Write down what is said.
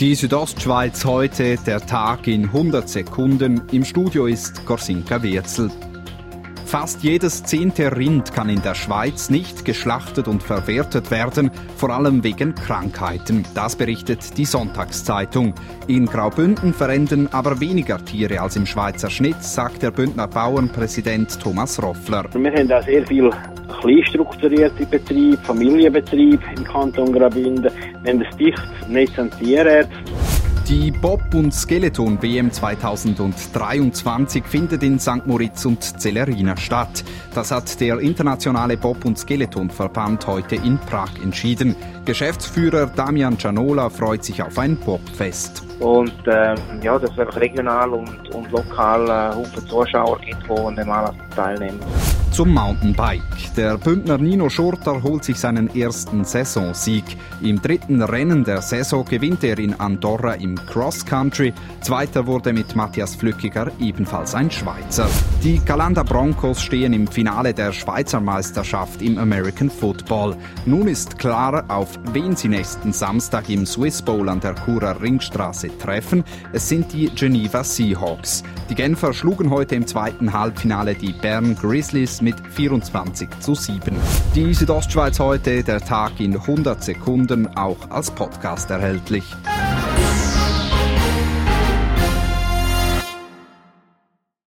Die Südostschweiz heute, der Tag in 100 Sekunden. Im Studio ist Gorsinka Wirzel. Fast jedes zehnte Rind kann in der Schweiz nicht geschlachtet und verwertet werden, vor allem wegen Krankheiten. Das berichtet die Sonntagszeitung. In Graubünden verenden aber weniger Tiere als im Schweizer Schnitt, sagt der Bündner Bauernpräsident Thomas Roffler. Wir haben da sehr viel kleinstrukturierte Betrieb, Familienbetrieb im Kanton Graubünden. Wir haben ein dichtes Netz. Die Bob- und Skeleton-WM 2023 findet in St. Moritz und Celerina statt. Das hat der internationale Bob- und Skeleton-Verband heute in Prag entschieden. Geschäftsführer Damian Cianola freut sich auf ein Bobfest. Und ähm, ja, dass es regional und, und lokal äh, Haufen Zuschauer gibt, die an dem Anlass teilnehmen zum Mountainbike. Der Bündner Nino Schurter holt sich seinen ersten Saisonsieg. Im dritten Rennen der Saison gewinnt er in Andorra im Cross Country. Zweiter wurde mit Matthias Flückiger ebenfalls ein Schweizer. Die Calanda Broncos stehen im Finale der Schweizer Meisterschaft im American Football. Nun ist klar, auf wen sie nächsten Samstag im Swiss Bowl an der Churer Ringstraße treffen. Es sind die Geneva Seahawks. Die Genfer schlugen heute im zweiten Halbfinale die Bern Grizzlies mit 24 zu 7. Die Südostschweiz heute, der Tag in 100 Sekunden, auch als Podcast erhältlich.